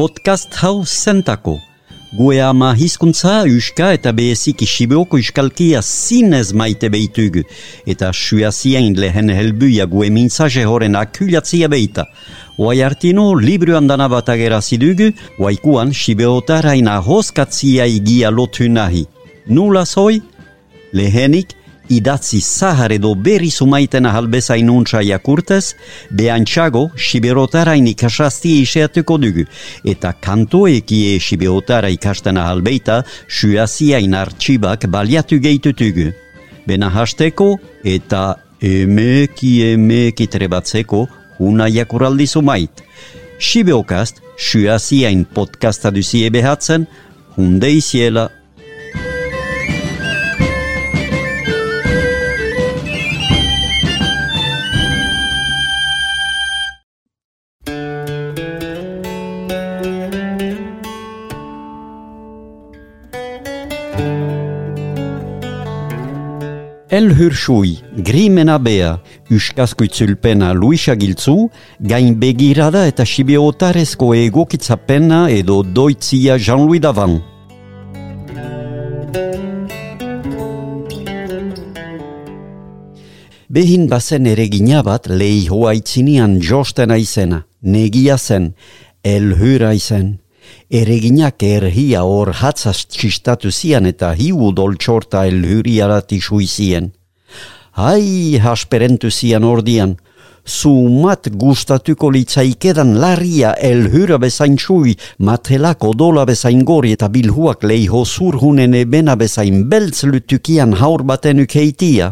podcast hau zentako. Gue ama hizkuntza, uska eta behezik isibeoko iskalkia zinez maite behitugu, eta suazien lehen helbuia gue mintzaje horen akulatzia behita. Oai artino, libru andana bat agerazidugu, oaikuan sibeotaraina hoskatzia igia lotu nahi. Nula zoi? Lehenik, idatzi zahar edo berri sumaiten ahalbezain untsa jakurtez, behantxago siberotarain ikasazti iseatuko dugu, eta kantoekie siberotara ikasten ahalbeita suaziain artxibak baliatu geitutugu. Bena hasteko eta emeki emeki trebatzeko una jakuraldi sumait. Sibeokast, suaziain podcasta duzie behatzen, hunde El Hurshui, Grimena Bea, Euskazko itzulpena Luisa Giltzu, gain begirada eta sibeotarezko egokitzapena edo doitzia Jean-Louis Davan. Behin bazen ere bat lehi hoa itzinian jostena izena, negia zen, el hura izen. Ereginak erhia hor hatzaz txistatu zian eta hiu doltsorta elhuri arati suizien. Hai hasperentu zian ordian, Zumat gustatuko litzaikedan larria elhura bezain txui, matelak odola bezain gori eta bilhuak leiho zurhunen ebena bezain beltz lutukian haur baten ukeitia.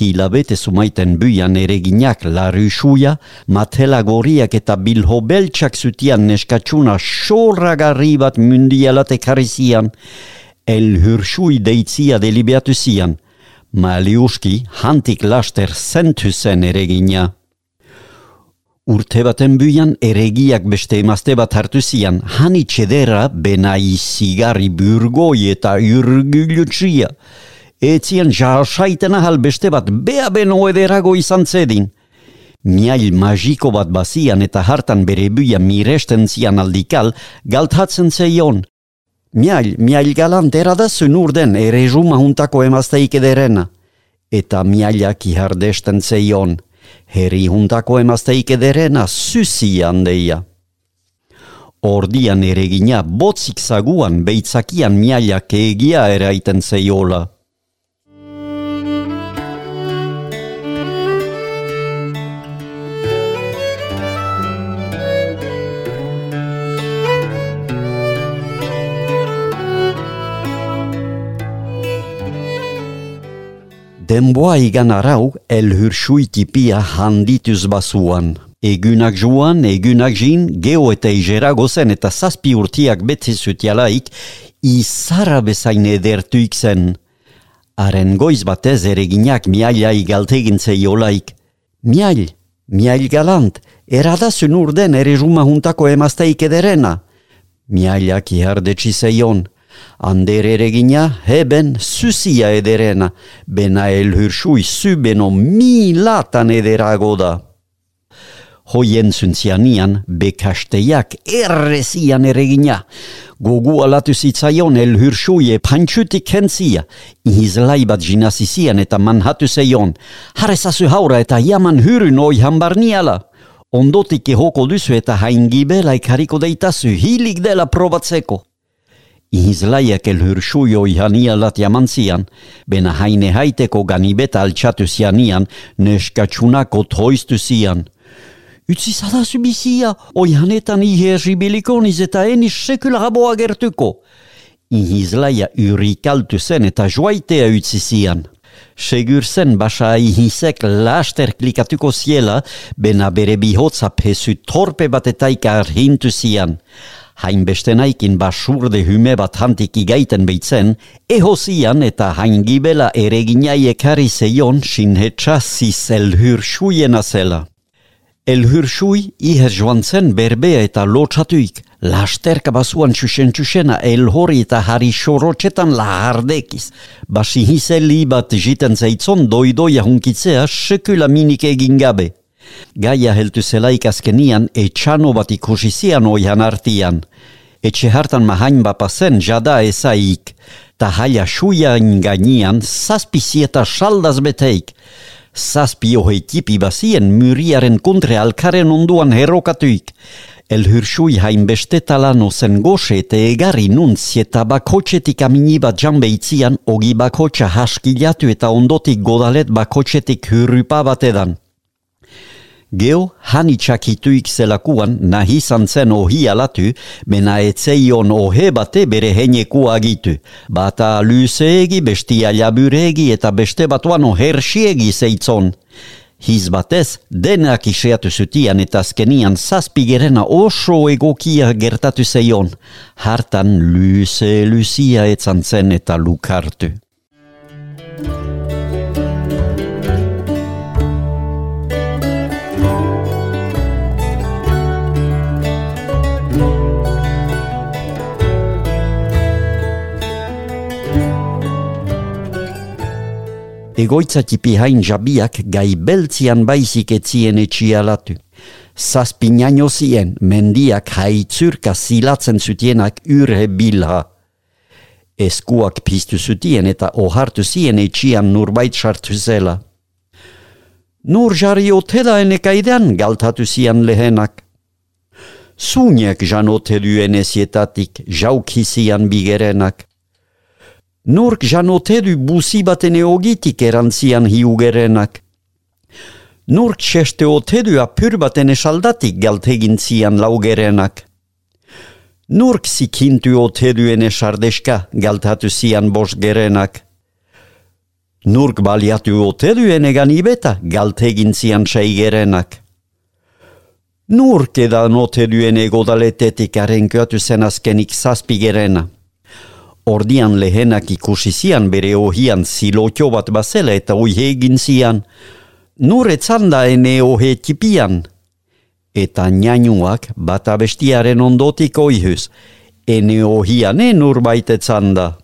Hilabete sumaiten buian ereginak larruxuia, matela goriak eta bilho beltsak zutian neskatsuna xorragarri bat mundialate karizian, el hursui deitzia delibeatu zian, maliuski hantik laster zentu zen eregina. Urte baten buian eregiak beste emazte bat hartu zian, hani txedera benai zigarri burgoi eta urgulutsia, etzian jasaiten ahal beste bat bea beno ederago izan zedin. Miail magiko bat bazian eta hartan bere buia miresten zian aldikal, galtatzen zeion. Miail, miail galant eradazun urden ere juma juntako emazteik ederena. Eta miailak ihardesten zeion, herri juntako emazteik ederena susian deia. Ordian eregina botzik zaguan beitzakian miailak egia eraiten zeiola. Denboa igan arau el tipia handituz basuan. Egunak joan, egunak jin, geo eta igera gozen eta zazpi urtiak bete zutialaik, izara bezain edertuik zen. Haren goiz batez ereginak miaila igaltegin zeiolaik. Miail, miail galant, eradazun urden ere juma juntako emazteik ederena. Miailak ihardetsi zeion. Ander eregina, heben, susia ederena, bena elhursui subeno milatan ederago da. Hoien zuntzianian, bekasteiak errezian eregina. Gogu alatu zitzaion elhursui e pantxutik kentzia. Ihizlai bat jinasizian eta manhatu zeion. Harezazu haura eta jaman hurun oi hambarniala. Ondotik ehoko duzu eta haingibela ikariko deitazu hilik dela probatzeko. Ihizlaiak elhursuio ihania lat jamantzian, bena haine haiteko ganibeta altxatu zianian, neskatsunako toiztu zian. Utsi zadazu bizia, oihanetan iherri bilikoniz eta enis sekula raboa gertuko. Ihizlaia urikaltu zen eta joaitea utsi zian. Segur zen basa ihizek laster klikatuko ziela, bena bere bihotza pesu torpe batetaika arhintu zian hain beste naikin basurde hume bat hantik igaiten behitzen, ehozian eta hain gibela ereginai ekari zeion sinhetsa ziz elhursuiena zela. Elhursui iher joan zen berbea eta lotxatuik, lasterka basuan txusen txusena elhori eta harri xorotxetan lahardekiz. Basi hiseli bat jiten zeitzon doidoia hunkitzea sekula minik egin gabe. Gaia heltu zelaik azkenian etxano bat ikusi zian oian artian. Etxe hartan mahain bapazen jada ezaik, ta haia suia ingainean zazpizi eta saldaz beteik. Zazpi ohei tipi bazien muriaren kontre alkaren onduan herokatuik. El hursui hain beste zen goxe eta egarri nuntzi eta bakotxetik amini bat janbeitzian ogi bakotxa haskilatu eta ondotik godalet bakotxetik hurrupa bat edan. Geo, hani txakituik zelakuan nahi zen ohi alatu, mena etzeion ohe bate bere heneku agitu. Bata luzeegi, bestia laburegi eta beste batuan ohersiegi zeitzon. Hiz batez, denak iseatu zutian eta azkenian zazpigerena oso egokia gertatu zeion. Hartan luze luzia etzan zen eta lukartu. Egoitzatipi hain jabiak gai beltzian baizik etzien etxialatu. Zazpinaino zien mendiak haitzurka zilatzen zutienak urhe bilha. Eskuak piztu zutien eta ohartu zien etxian nurbait sartu zela. Nur jari otela enekaidean galtatu zian lehenak. Zuniak jan otelu enezietatik jaukizian bigerenak. Nork janotedu busi baten eogitik erantzian hiugerenak. Nork txeste otedu apur baten esaldatik galtegin zian laugerenak. Nork zikintu otedu ene sardeska galtatu zian bosgerenak. Nork baliatu otedu ene ganibeta galtegin zian seigerenak. Nork edan otedu ene godaletetik arenkoatu zen azkenik zazpigerena. Ordian lehenak ikusi zian bere ohian zilotio bat bazela eta ohi egin zian. Nur etzanda ene ohe tipian. Eta nianuak bat abestiaren ondotik oihuz. Ene ohian enur baitetzanda.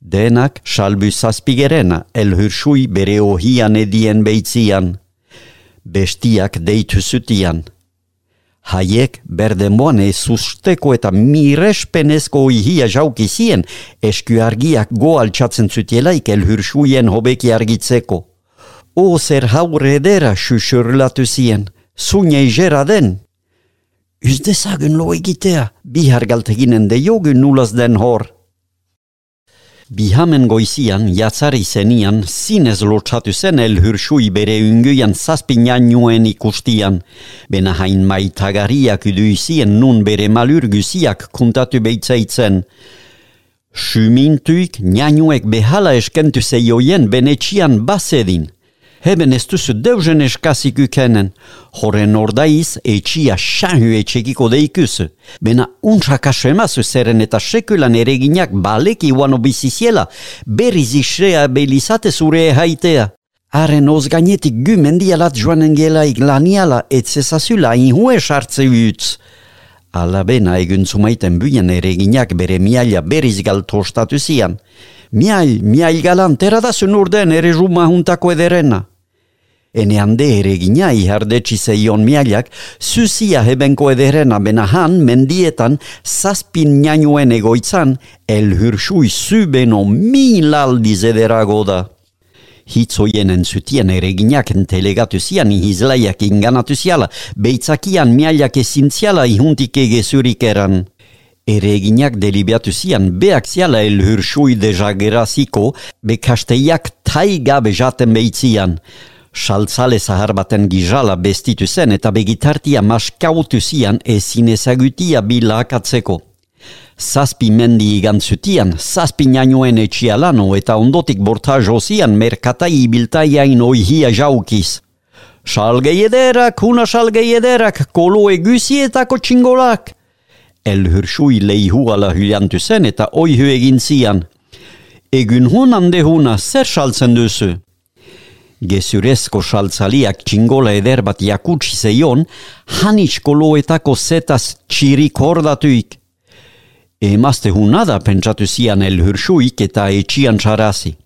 Denak salbu zazpigerena elhursui bere ohian edien beitzian. Bestiak deitu zutian haiek berdemoan ez usteko eta mirespenezko ihia jauki zien, esku argiak go altxatzen zutielaik elhursuien hobeki argitzeko. O zer haure edera susurlatu zien, zune jera den. Uz dezagun lo egitea, bihar galteginen de jogun nulaz den hor. Bihamen goizian, jatzari zenian, zinez lotxatu zen el hursui bere unguian zazpinan nuen ikustian. Bena hain maitagariak uduizien nun bere malurguziak kuntatu beitzaitzen. Sumintuik, nianuek behala eskentu zeioien benetxian basedin heben ez duzu deuzen eskasik ukenen. Horen ordaiz, etxia xanhu etxekiko deikuzu. Bena untrak asemazu zeren eta sekulan ereginak baleki uano biziziela, berriz isrea belizate zure haitea. Haren oz gainetik gu mendialat joanen gelaik laniala etzezazula inhue sartze utz. Ala egun zumaiten buien ereginak bere miaila berriz galtostatu zian. Miai, miai galan, teradazun urden ere juma juntako ederena. Ene hande ere gina ihardetsi zeion mialak, zuzia hebenko ederena benahan mendietan zazpin nianuen egoitzan, el hursui zubeno mil aldiz ederago da. Hitzoien entzutien ere ginak entelegatu zian ihizlaiak inganatu ziala, beitzakian mialak ezintziala ihuntik egezurik eran. Ereginak delibiatu zian beak ziala el hursui deja geraziko, bekasteiak tai gabe jaten beitzian. Saltzale zahar baten gizala bestitu zen eta begitartia maskautu zian ezin ezagutia bilakatzeko. Zazpi mendi igantzutian, zazpi nainoen etxialano eta ondotik bortajo zian merkatai ibiltaiain oihia jaukiz. Salgei ederak, una salgei ederak, kolo egusietako txingolak! El hursui leihu ala hyliantu zen eta oihu egin zian. Egun hunan dehuna, zer saltzen duzu? Gezurezko saltzaliak txingola eder bat jakutsi zeion, hanitz koloetako zetaz txirik hordatuik. Emazte hunada pentsatu zian el hursuik eta etxian txarazi.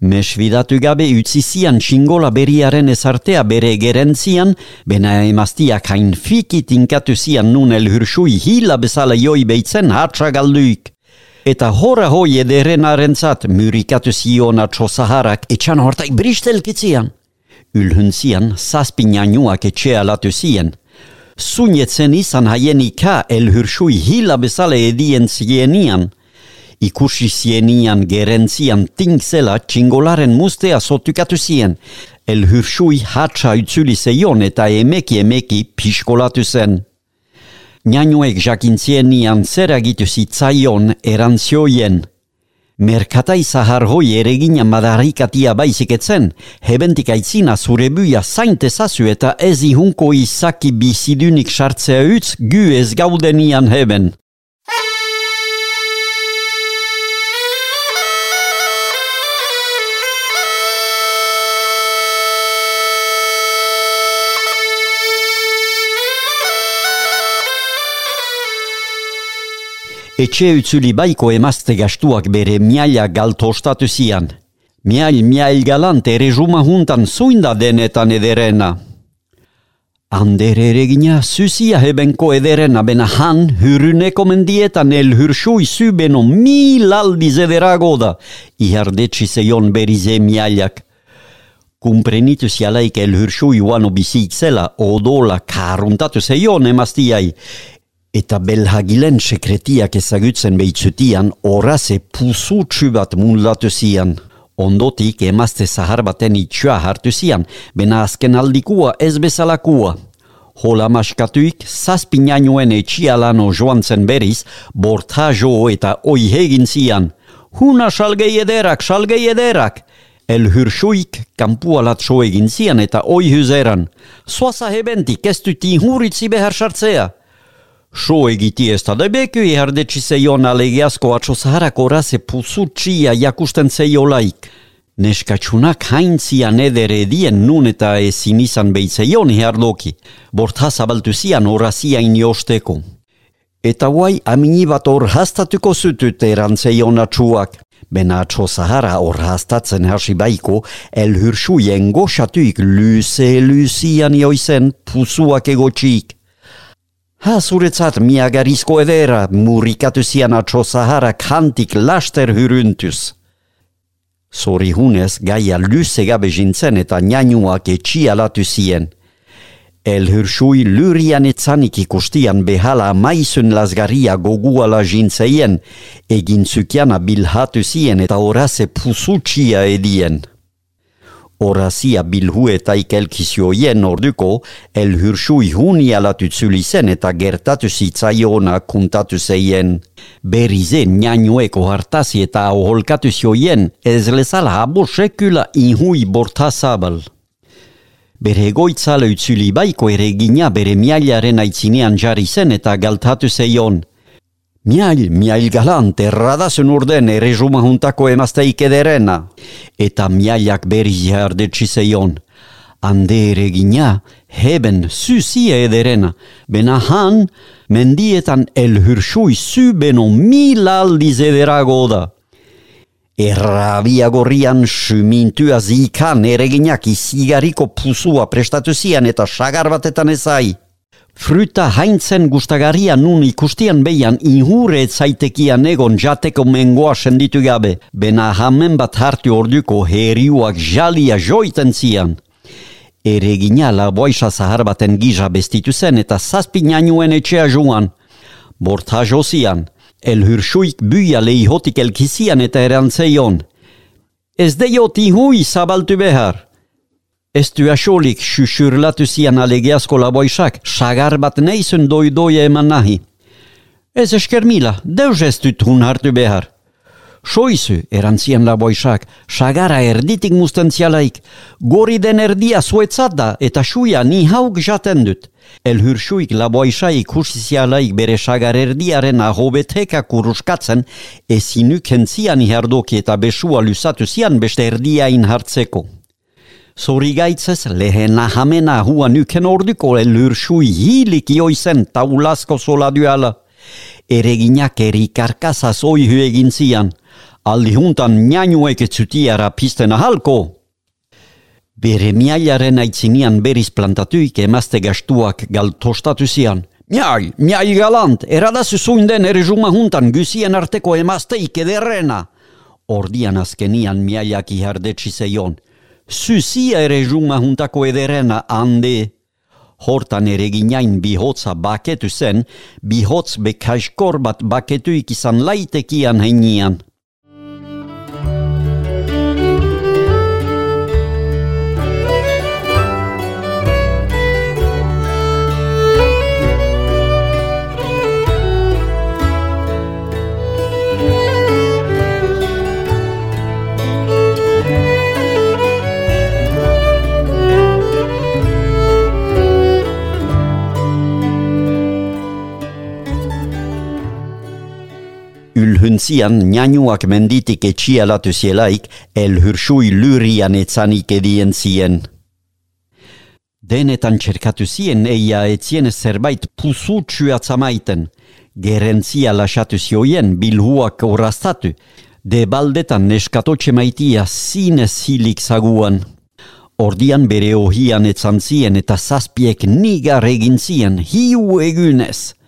Mesvidatu gabe utzi zian txingola berriaren ezartea bere gerentzian, bena emaztiak hain fikit inkatu zian nun elhursui hila bezala joi beitzen hatsa galduik. Eta hora hoi ederen arentzat murikatu zion atxo zaharak etxan hortaik bristelkitzian. Ulhun zian, zazpinanuak etxea latu zien. Sunietzen izan haien ika elhursui hila bezala edien zienian – ikusi zienian gerentzian tingzela txingolaren mustea sotukatu zien. El hursui hatsa utzuli zeion eta emeki emeki piskolatu zen. Nianuek jakintzienian zer agitu zitzaion erantzioien. Merkatai zahar hoi eregina madarikatia baiziketzen, hebentik aitzina zure buia zainte zazu eta ez ihunko izaki bizidunik sartzea utz gu ez gaudenian heben. Etxe utzuli baiko emazte gastuak bere miaila galto ostatu zian. Miail miail galant ere juntan zuinda denetan ederena. Ander ere zuzia hebenko ederena bena han hyruneko mendietan el hyrsui zubeno mil aldiz ederago da. Iardetsi zeion berize miailak. Kumprenitu zialaik el hyrsui uano bizitzela odola karuntatu zeion emaztiai. Eta belhagilen sekretiak ezagutzen behitzutian, oraze pusutsu bat munlatu zian. Ondotik emazte zahar baten itxua hartu zian, bena azken aldikua ez bezalakua. Hola maskatuik, zazpinainuen etxialano joan zen beriz, bortajo eta oi hegin zian. Huna salgei ederak, salgei ederak! El hursuik kampualat so egin zian eta oi huzeran. Soasa hebentik, ez duti huritzi behar sartzea. So egiti ez da debeku ihardetsi zeion alegiazko atxo zaharako raze puzu txia jakusten zeiolaik. Neskatsunak haintzian edere edien nun eta ezin izan behitzeion ihardoki, bortaz abaltu zian horazia iniosteko. Eta guai amini bat hor hastatuko zutut erantzeion atxuak. Bena atxo zahara hor hastatzen hasi baiko, el hursuien goxatuik luze luzian joizen puzuak egotxik. Ha zuretzat miagarizko edera, murikatu zian atxo zahara kantik laster hyruntuz. Zori hunez gaia luze gabe jintzen eta nianuak etxia latu zien. El hyrsui lurian etzanik ikustian behala maizun lasgaria goguala jintzeien, egin zukiana bilhatu zien eta orase pusutxia edien. Horazia bilhu eta ikelkizioien orduko, el hyrsui huni alatutzuli zen eta gertatu zitzaiona kuntatu zeien. Berize nianueko hartazi eta aholkatu zioien, ez lezala abo sekula inhui bortazabal. Bere egoitzale utzuli baiko ere gina bere miailaren aitzinean jarri zen eta galtatu zeion. Miail, miail galant, erradazen urden ere juntako emazteik ederena. Eta miailak berri jardetsi zeion. Ande ere gina, heben zuzia ederena. Bena han, mendietan el hyrsui zu beno mil aldiz ederago da. Errabia gorrian sumintua zikan ere ginak izigariko pusua prestatu zian eta sagar batetan ezai. Fruta haintzen gustagaria nun ikustian behian inhure zaitekian egon jateko mengoa senditu gabe, bena hamen bat hartu orduko heriuak jalia joiten zian. Ere gina laboisa zahar baten giza bestitu zen eta zazpi nainuen etxea joan. Borta josian, el hursuik buia lehihotik elkizian eta erantzeion. Ez deioti hui zabaltu behar. Ez du asolik xuxurlatu zian alegiazko laboisak, sagar bat neizun doi doi eman nahi. Ez esker mila, deus ez dut hun hartu behar. Soizu, erantzian laboisak, sagara erditik mustentzialaik, gori den erdia zuetzat da eta suia ni hauk jaten dut. El hursuik laboisai kursizialaik bere sagar erdiaren ahobeteka kuruskatzen, ezinuk entzian ihardoki eta besua lusatu zian beste erdiain hartzeko. Zorigaitzez lehen nahamena hua nuken orduko elur sui hilik joizen taulasko sola duala. Ereginak eri karkasaz oi egin zian. aldi juntan nianuek etzutiara pisten ahalko. Bere miailaren aitzinian beriz plantatuik emazte gastuak galtostatu zian. Miai, miai galant, eradazu zuinden ere juma gusien arteko emazteik ederrena. Ordian azkenian miaiak ihardetsi zeion. Zuzia ere juma juntako ederrena hande. Hortan ere ginain bihotza baketu zen, bihotz bekaiskor bat baketu ikizan laitekian heinian. Ylhynsian njanuak menditik etxialatu zielaik, el hyrsui lyrian etzanik edien zien. Denetan txerkatu zien eia etzien zerbait pusutsu atzamaiten. Gerentzia lasatu zioien bilhuak orastatu. De baldetan neskatotxe maitia zinez hilik zaguan. Ordian bere ohian etzan zien eta zazpiek nigar egin zien hiu egunez.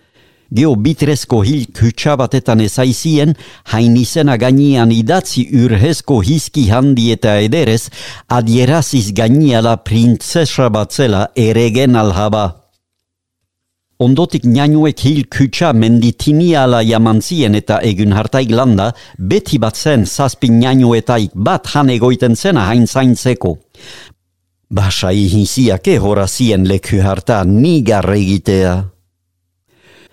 Geo bitrezko hil kutsabatetan ezaizien, hain izena gainian idatzi urhezko hiski handi eta ederez, adieraziz gainiala printzesa batzela eregen alhaba. Ondotik nianuek hil kutsa menditiniala jamantzien eta egun hartaik landa, beti bat zen zazpi nianuetaik bat han egoiten zena hain zaintzeko. Basa ihinziake horazien leku harta nigar egitea.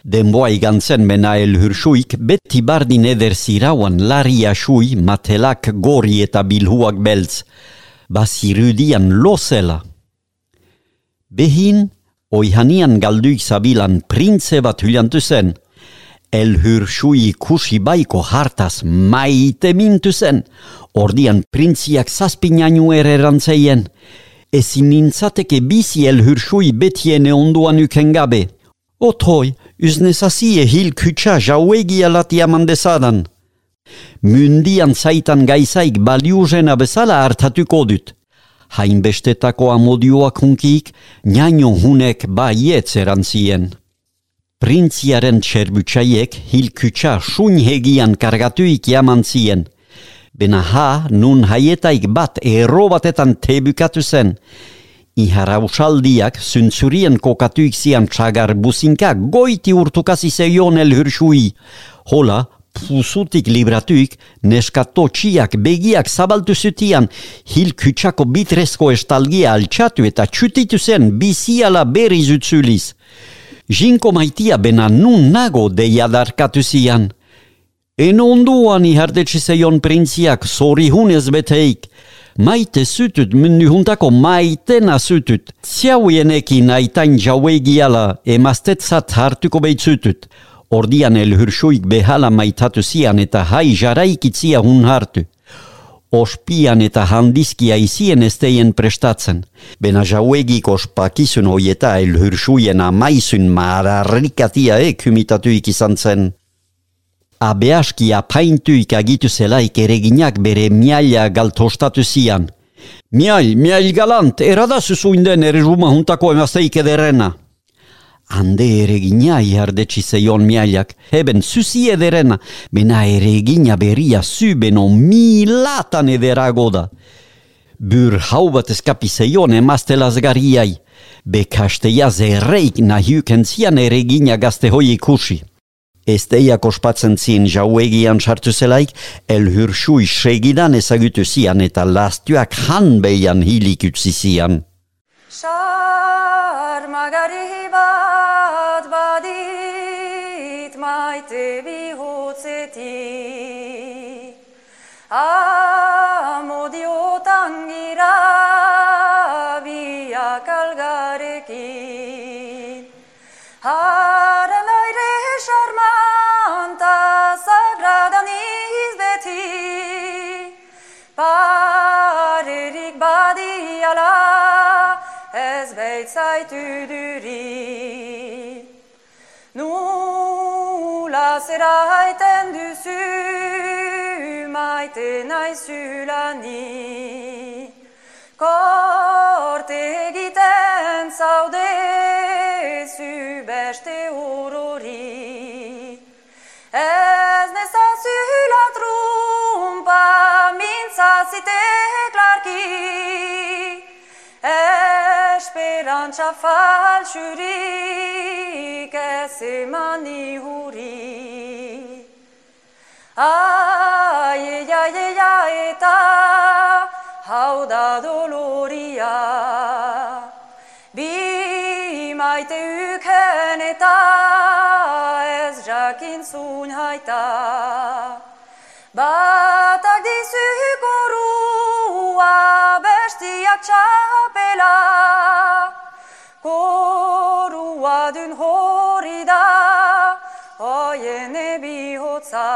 Denboa igantzen mena el hursuik beti bardin eder zirauan laria sui matelak gori eta bilhuak beltz. Basirudian losela. Behin, oihanian galduik zabilan printze bat hyljantu zen. El hursui kusi baiko hartas maite mintu zen. Ordian printziak zazpinainu ere rantzeien. Ezin nintzateke bizi el hursui betiene onduan uken gabe. Otoi, Uznezazie hil kutsa jauegi alatia mandezadan. Mundian zaitan gaizaik baliuzena bezala hartatuko dut. Hainbestetako amodioak hunkik, niaino hunek baietz erantzien. Printziaren txerbutsaiek hil kutsa sun hegian kargatuik jaman zien. Bena ha, nun haietaik bat erro batetan tebukatu zen, Ihara usaldiak zuntzurien kokatuik zian txagar buzinka goiti urtukasi zeion el hursui. Hola, pusutik libratuik, neskatotxiak begiak zabaltu zutian, hil kutsako bitrezko estalgia altxatu eta txutitu zen biziala berri zutzuliz. Jinko maitia bena nun nago deia darkatu zian. En onduan ihardetsi zeion prinziak sori hunez beteik, maite zutut, mundu juntako maitena zutut. Ziauienekin aitain jauegiala emastetzat hartuko behitzutut. Ordian el hursuik behala maitatu zian eta hai jaraikitzia hun hartu. Ospian eta handizkia izien esteien prestatzen. Bena jauegik ospakizun hoieta el hursuien amaizun mararrikatia ekumitatuik izan zen. Abeaski apaintuik agitu zelaik ereginak bere miaila galtostatu zian. Miail, miail galant, eradazu zuinden ere ruma juntako emazteik ederena. Ande eregina iardetsi zeion miailak, heben zuzi ederena, bena eregina beria zubeno milatan ederago da. Bur hau bat eskapi zeion emazte lazgariai, bekasteia zerreik nahiuken zian eregina gazte hoi ikusi. Esteiak ospatzen zien jauegian sartu zelaik, el hursui segidan ezagutu zian eta lastuak han behian hilik utzi zian. Sarmagari bat badit maite bihotzetik Amodiotan gira biak algarekin Zera haiten duzu maite naizulani. Korte egiten zaude zu beste urori Ez nezazula trumpa mintzazite klarki Esperantza falsurik ez emani huri Ai, ai, eta hau da doloria. Bi maite uken eta ez jakin zun haita. Batak dizuk orua bestiak txapela. Korua dun hori da, oien ebihotza.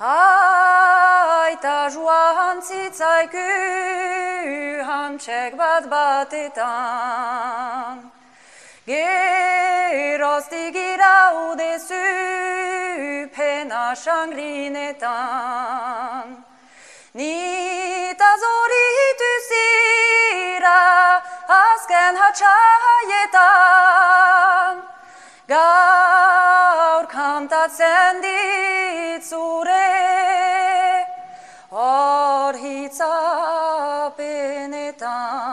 Aita joan zitzaiku hantxek bat batetan. Geroztik iraudezu pena sangrinetan. Nita zoritu zira azken hatxaietan. Gaur kantatzen ditzure hor hitzapenetan.